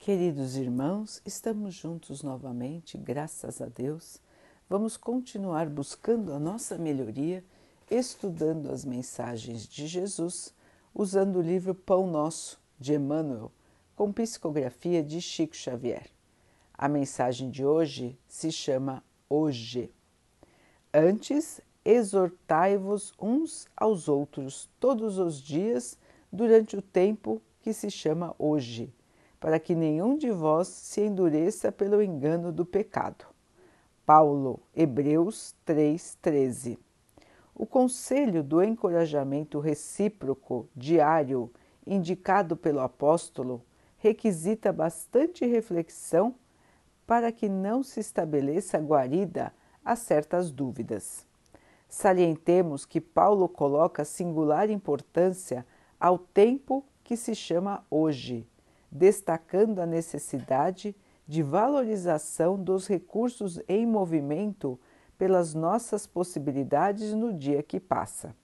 Queridos irmãos, estamos juntos novamente, graças a Deus. Vamos continuar buscando a nossa melhoria, estudando as mensagens de Jesus, usando o livro Pão Nosso, de Emmanuel, com psicografia de Chico Xavier. A mensagem de hoje se chama Hoje. Antes, exortai-vos uns aos outros todos os dias durante o tempo que se chama hoje para que nenhum de vós se endureça pelo engano do pecado. Paulo, Hebreus 3:13. O conselho do encorajamento recíproco diário indicado pelo apóstolo requisita bastante reflexão para que não se estabeleça guarida a certas dúvidas. Salientemos que Paulo coloca singular importância ao tempo que se chama hoje destacando a necessidade de valorização dos recursos em movimento pelas nossas possibilidades no dia que passa.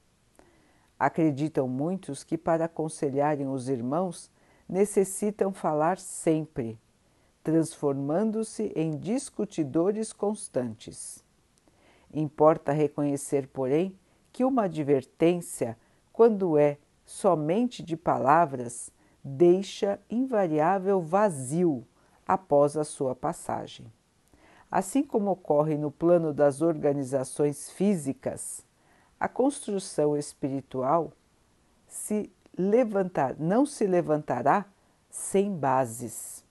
Acreditam muitos que, para aconselharem os irmãos, necessitam falar sempre, transformando-se em discutidores constantes. Importa reconhecer, porém, que uma advertência, quando é somente de palavras, deixa invariável vazio após a sua passagem. Assim como ocorre no plano das organizações físicas, a construção espiritual se levantar, não se levantará sem bases.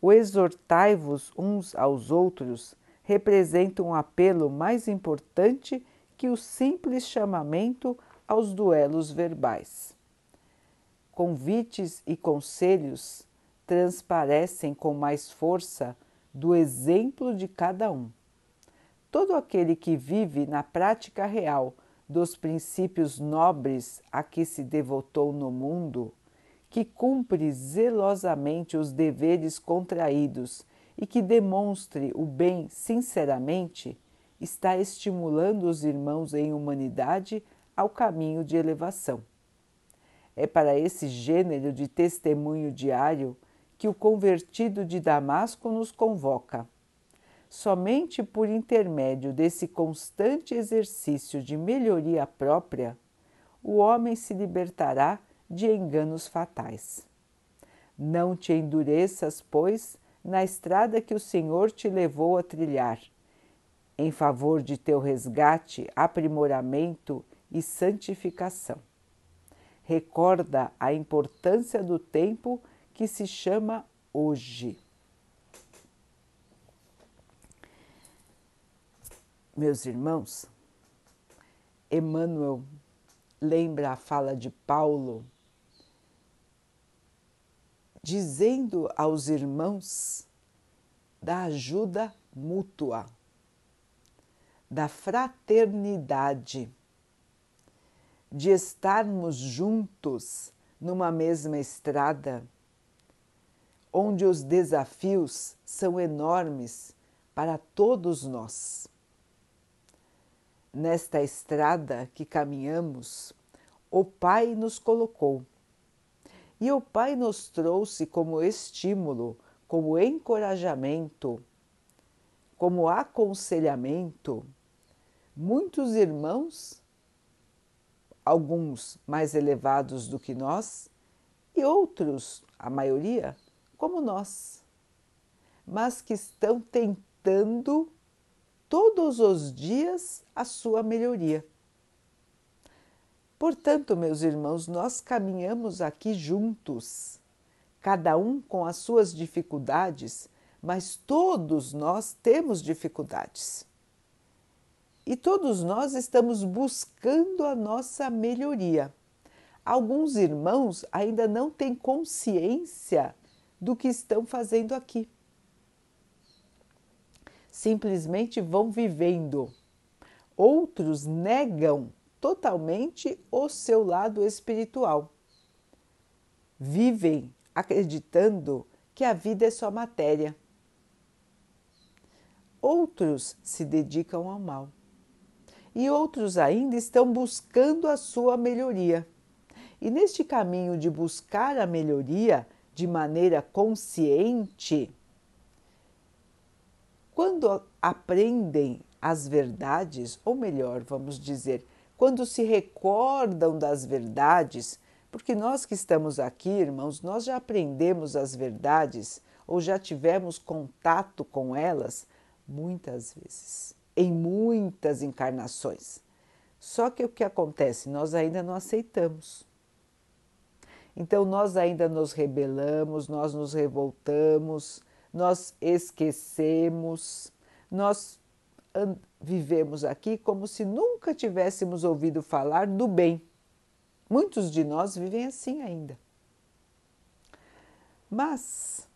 O exortai-vos uns aos outros representa um apelo mais importante que o simples chamamento aos duelos verbais convites e conselhos transparecem com mais força do exemplo de cada um. Todo aquele que vive na prática real dos princípios nobres a que se devotou no mundo, que cumpre zelosamente os deveres contraídos e que demonstre o bem sinceramente, está estimulando os irmãos em humanidade ao caminho de elevação. É para esse gênero de testemunho diário que o convertido de Damasco nos convoca. Somente por intermédio desse constante exercício de melhoria própria, o homem se libertará de enganos fatais. Não te endureças, pois, na estrada que o Senhor te levou a trilhar, em favor de teu resgate, aprimoramento e santificação recorda a importância do tempo que se chama hoje. Meus irmãos, Emmanuel lembra a fala de Paulo, dizendo aos irmãos da ajuda mútua, da fraternidade de estarmos juntos numa mesma estrada, onde os desafios são enormes para todos nós. Nesta estrada que caminhamos, o Pai nos colocou. E o Pai nos trouxe como estímulo, como encorajamento, como aconselhamento, muitos irmãos alguns mais elevados do que nós e outros, a maioria, como nós, mas que estão tentando todos os dias a sua melhoria. Portanto, meus irmãos, nós caminhamos aqui juntos, cada um com as suas dificuldades, mas todos nós temos dificuldades. E todos nós estamos buscando a nossa melhoria. Alguns irmãos ainda não têm consciência do que estão fazendo aqui. Simplesmente vão vivendo. Outros negam totalmente o seu lado espiritual. Vivem acreditando que a vida é só matéria. Outros se dedicam ao mal e outros ainda estão buscando a sua melhoria. E neste caminho de buscar a melhoria, de maneira consciente, quando aprendem as verdades, ou melhor, vamos dizer, quando se recordam das verdades, porque nós que estamos aqui, irmãos, nós já aprendemos as verdades ou já tivemos contato com elas muitas vezes, em muitas encarnações. Só que o que acontece? Nós ainda não aceitamos. Então, nós ainda nos rebelamos, nós nos revoltamos, nós esquecemos, nós vivemos aqui como se nunca tivéssemos ouvido falar do bem. Muitos de nós vivem assim ainda. Mas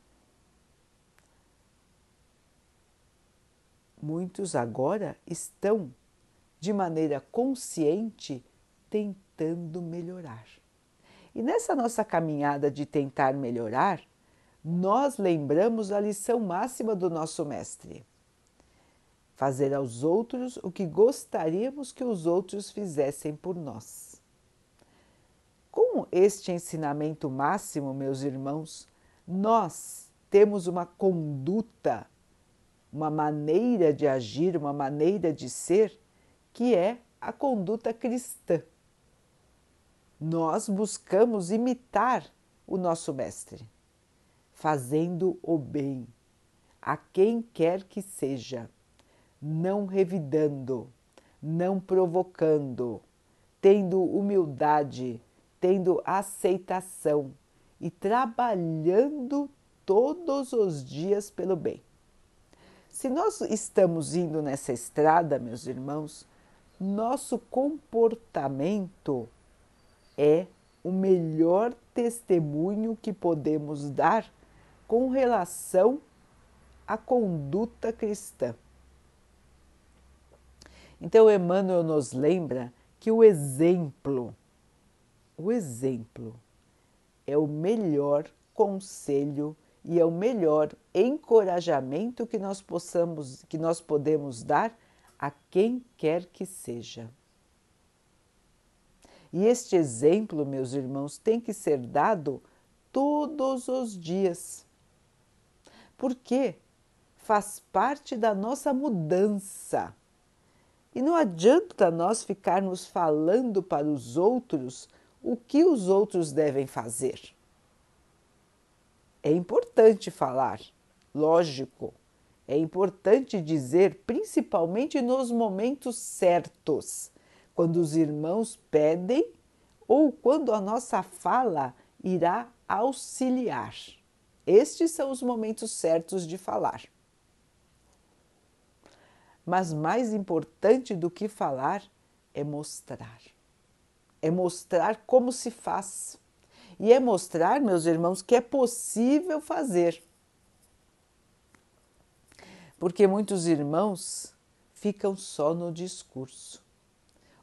muitos agora estão, de maneira consciente, tentando melhorar. E nessa nossa caminhada de tentar melhorar, nós lembramos a lição máxima do nosso Mestre: fazer aos outros o que gostaríamos que os outros fizessem por nós. Com este ensinamento máximo, meus irmãos, nós temos uma conduta uma maneira de agir, uma maneira de ser, que é a conduta cristã. Nós buscamos imitar o nosso Mestre, fazendo o bem a quem quer que seja, não revidando, não provocando, tendo humildade, tendo aceitação e trabalhando todos os dias pelo bem. Se nós estamos indo nessa estrada, meus irmãos, nosso comportamento é o melhor testemunho que podemos dar com relação à conduta cristã. Então, Emmanuel nos lembra que o exemplo, o exemplo é o melhor conselho e é o melhor encorajamento que nós possamos, que nós podemos dar a quem quer que seja. E este exemplo, meus irmãos, tem que ser dado todos os dias. Porque faz parte da nossa mudança. E não adianta nós ficarmos falando para os outros o que os outros devem fazer. É importante falar, lógico, é importante dizer, principalmente nos momentos certos, quando os irmãos pedem ou quando a nossa fala irá auxiliar. Estes são os momentos certos de falar. Mas mais importante do que falar é mostrar. É mostrar como se faz e é mostrar, meus irmãos, que é possível fazer. Porque muitos irmãos ficam só no discurso.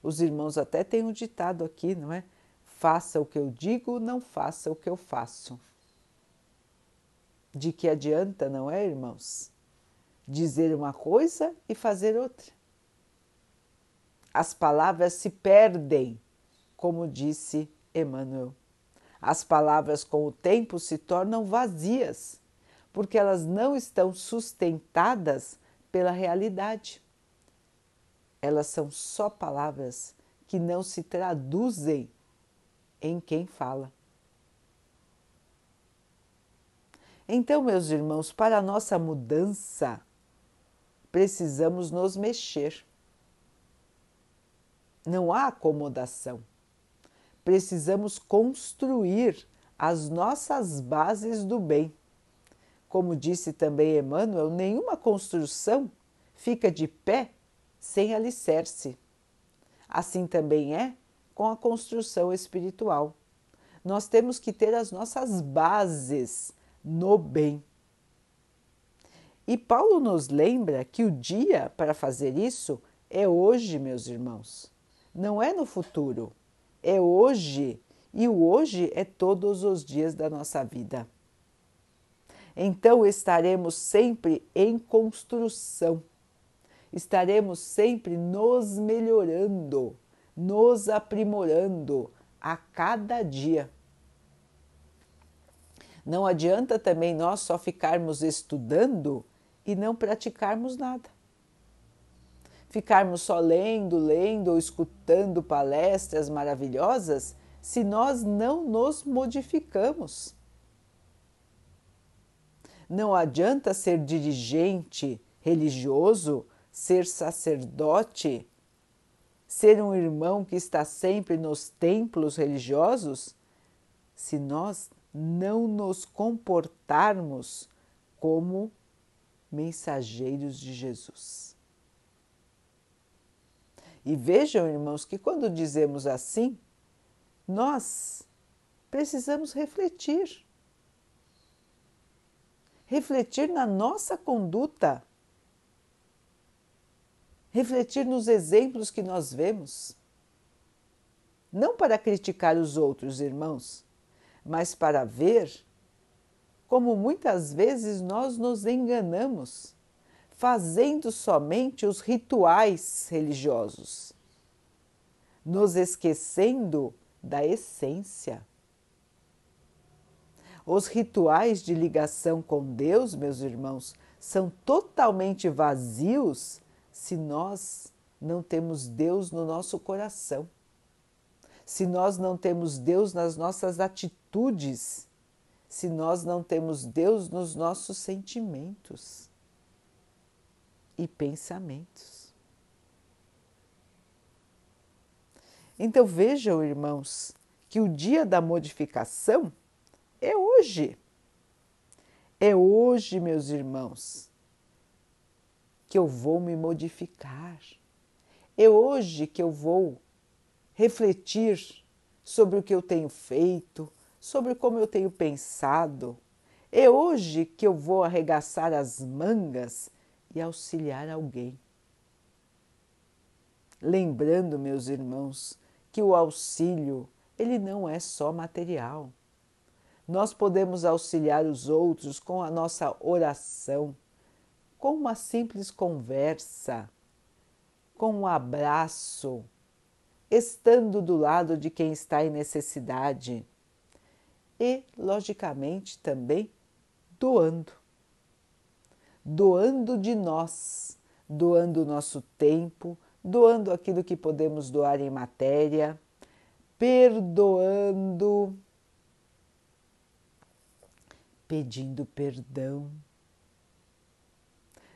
Os irmãos até têm um ditado aqui, não é? Faça o que eu digo, não faça o que eu faço. De que adianta, não é, irmãos? Dizer uma coisa e fazer outra. As palavras se perdem, como disse Emmanuel. As palavras, com o tempo, se tornam vazias, porque elas não estão sustentadas pela realidade. Elas são só palavras que não se traduzem em quem fala. Então, meus irmãos, para a nossa mudança, precisamos nos mexer. Não há acomodação precisamos construir as nossas bases do bem. Como disse também Emmanuel, nenhuma construção fica de pé sem alicerce. Assim também é com a construção espiritual. Nós temos que ter as nossas bases no bem. E Paulo nos lembra que o dia para fazer isso é hoje, meus irmãos, não é no futuro é hoje e o hoje é todos os dias da nossa vida. Então estaremos sempre em construção, estaremos sempre nos melhorando, nos aprimorando a cada dia. Não adianta também nós só ficarmos estudando e não praticarmos nada. Ficarmos só lendo, lendo ou escutando palestras maravilhosas se nós não nos modificamos. Não adianta ser dirigente religioso, ser sacerdote, ser um irmão que está sempre nos templos religiosos, se nós não nos comportarmos como mensageiros de Jesus. E vejam, irmãos, que quando dizemos assim, nós precisamos refletir. Refletir na nossa conduta refletir nos exemplos que nós vemos. Não para criticar os outros irmãos, mas para ver como muitas vezes nós nos enganamos, fazendo somente os rituais religiosos, nos esquecendo da essência. Os rituais de ligação com Deus, meus irmãos, são totalmente vazios se nós não temos Deus no nosso coração, se nós não temos Deus nas nossas atitudes, se nós não temos Deus nos nossos sentimentos e pensamentos. Então vejam, irmãos, que o dia da modificação é hoje. É hoje, meus irmãos que eu vou me modificar. É hoje que eu vou refletir sobre o que eu tenho feito, sobre como eu tenho pensado. É hoje que eu vou arregaçar as mangas e auxiliar alguém. Lembrando, meus irmãos, que o auxílio, ele não é só material. Nós podemos auxiliar os outros com a nossa oração, com uma simples conversa, com um abraço, estando do lado de quem está em necessidade e, logicamente, também doando. Doando de nós, doando o nosso tempo, doando aquilo que podemos doar em matéria, perdoando, pedindo perdão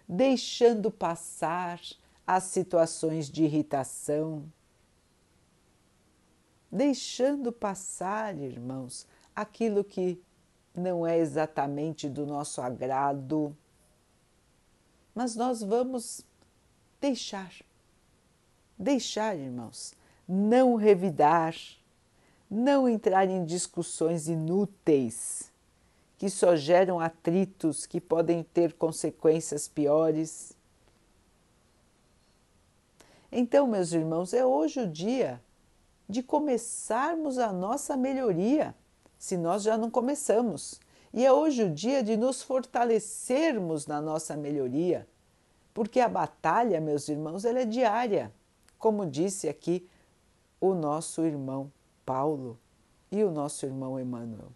deixando passar as situações de irritação, deixando passar, irmãos, aquilo que não é exatamente do nosso agrado, mas nós vamos deixar, deixar, irmãos, não revidar, não entrar em discussões inúteis que só geram atritos que podem ter consequências piores. Então, meus irmãos, é hoje o dia de começarmos a nossa melhoria, se nós já não começamos. E é hoje o dia de nos fortalecermos na nossa melhoria, porque a batalha, meus irmãos, ela é diária, como disse aqui o nosso irmão Paulo e o nosso irmão Emmanuel.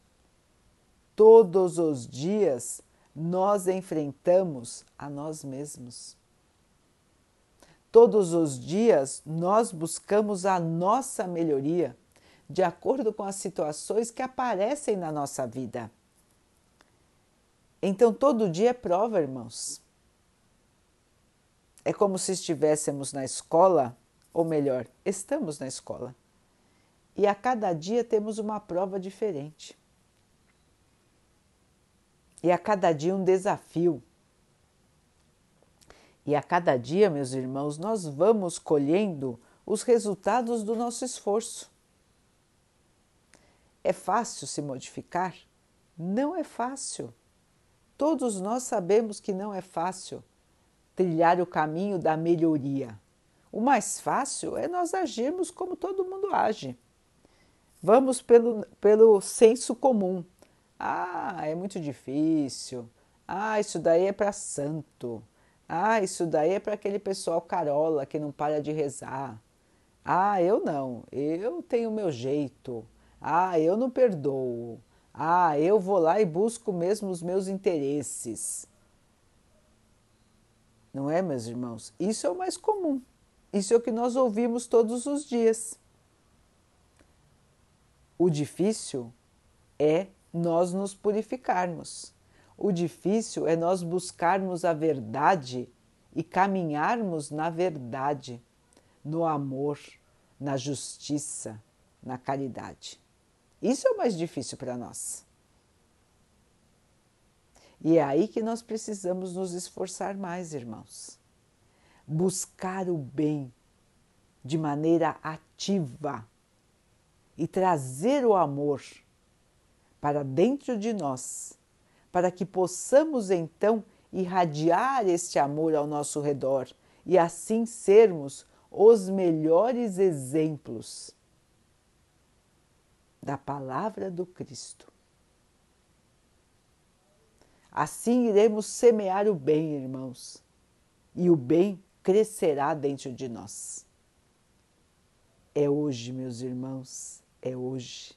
Todos os dias nós enfrentamos a nós mesmos. Todos os dias nós buscamos a nossa melhoria de acordo com as situações que aparecem na nossa vida. Então, todo dia é prova, irmãos. É como se estivéssemos na escola, ou melhor, estamos na escola. E a cada dia temos uma prova diferente. E a cada dia um desafio. E a cada dia, meus irmãos, nós vamos colhendo os resultados do nosso esforço. É fácil se modificar? Não é fácil. Todos nós sabemos que não é fácil trilhar o caminho da melhoria. O mais fácil é nós agirmos como todo mundo age. Vamos pelo, pelo senso comum. Ah, é muito difícil. Ah, isso daí é para santo. Ah, isso daí é para aquele pessoal carola que não para de rezar. Ah, eu não. Eu tenho meu jeito. Ah, eu não perdoo. Ah, eu vou lá e busco mesmo os meus interesses. Não é, meus irmãos? Isso é o mais comum. Isso é o que nós ouvimos todos os dias. O difícil é nós nos purificarmos. O difícil é nós buscarmos a verdade e caminharmos na verdade, no amor, na justiça, na caridade. Isso é o mais difícil para nós. E é aí que nós precisamos nos esforçar mais, irmãos. Buscar o bem de maneira ativa e trazer o amor para dentro de nós, para que possamos então irradiar este amor ao nosso redor e assim sermos os melhores exemplos da palavra do Cristo. Assim iremos semear o bem, irmãos, e o bem crescerá dentro de nós. É hoje, meus irmãos, é hoje.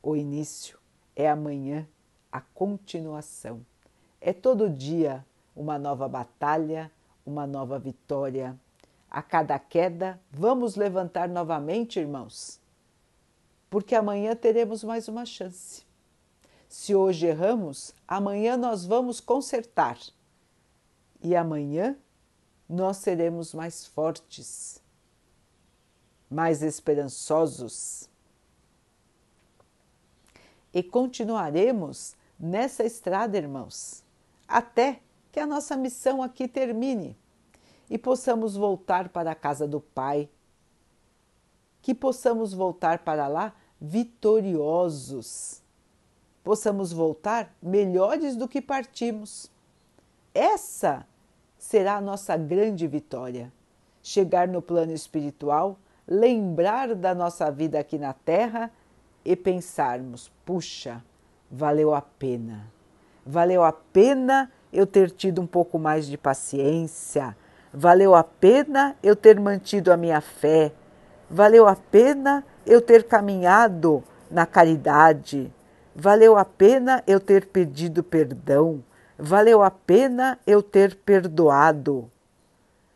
O início é amanhã, a continuação. É todo dia uma nova batalha, uma nova vitória. A cada queda, vamos levantar novamente, irmãos, porque amanhã teremos mais uma chance. Se hoje erramos, amanhã nós vamos consertar. E amanhã nós seremos mais fortes, mais esperançosos. E continuaremos nessa estrada, irmãos até que a nossa missão aqui termine e possamos voltar para a casa do Pai, que possamos voltar para lá vitoriosos, possamos voltar melhores do que partimos. Essa será a nossa grande vitória. Chegar no plano espiritual, lembrar da nossa vida aqui na Terra e pensarmos: puxa, valeu a pena valeu a pena eu ter tido um pouco mais de paciência, valeu a pena eu ter mantido a minha fé, valeu a pena eu ter caminhado na caridade, valeu a pena eu ter pedido perdão, valeu a pena eu ter perdoado,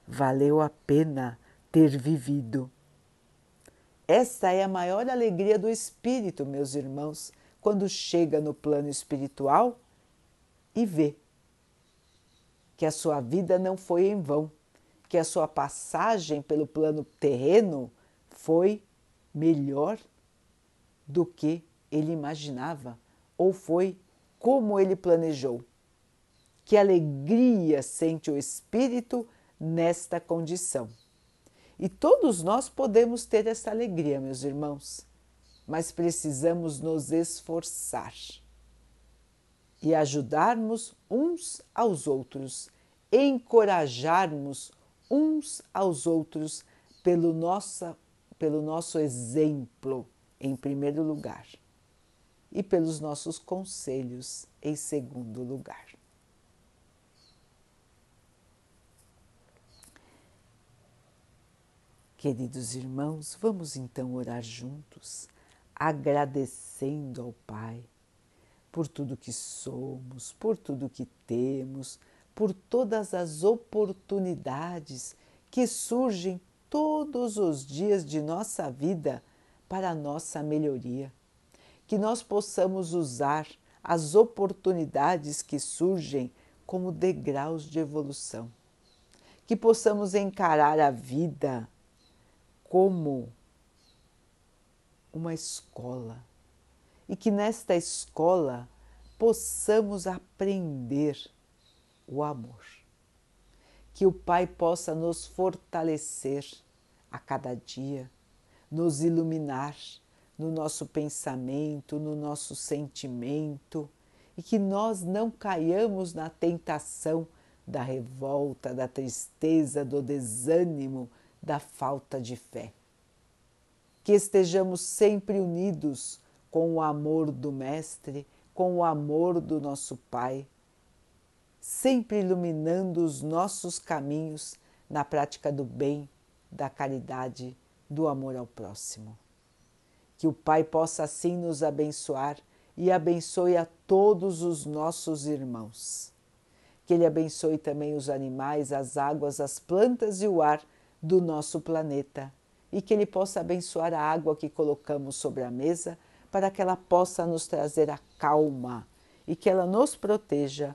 valeu a pena ter vivido. Esta é a maior alegria do espírito, meus irmãos, quando chega no plano espiritual e vê que a sua vida não foi em vão, que a sua passagem pelo plano terreno foi melhor do que ele imaginava ou foi como ele planejou. Que alegria sente o espírito nesta condição. E todos nós podemos ter essa alegria, meus irmãos, mas precisamos nos esforçar e ajudarmos uns aos outros, encorajarmos uns aos outros pelo, nossa, pelo nosso exemplo, em primeiro lugar, e pelos nossos conselhos, em segundo lugar. Queridos irmãos, vamos então orar juntos, agradecendo ao Pai por tudo que somos, por tudo que temos, por todas as oportunidades que surgem todos os dias de nossa vida para a nossa melhoria. Que nós possamos usar as oportunidades que surgem como degraus de evolução. Que possamos encarar a vida como uma escola e que nesta escola possamos aprender o amor. Que o Pai possa nos fortalecer a cada dia, nos iluminar no nosso pensamento, no nosso sentimento e que nós não caiamos na tentação da revolta, da tristeza, do desânimo, da falta de fé. Que estejamos sempre unidos com o amor do Mestre, com o amor do nosso Pai, sempre iluminando os nossos caminhos na prática do bem, da caridade, do amor ao próximo. Que o Pai possa assim nos abençoar e abençoe a todos os nossos irmãos. Que Ele abençoe também os animais, as águas, as plantas e o ar do nosso planeta e que Ele possa abençoar a água que colocamos sobre a mesa para que ela possa nos trazer a calma e que ela nos proteja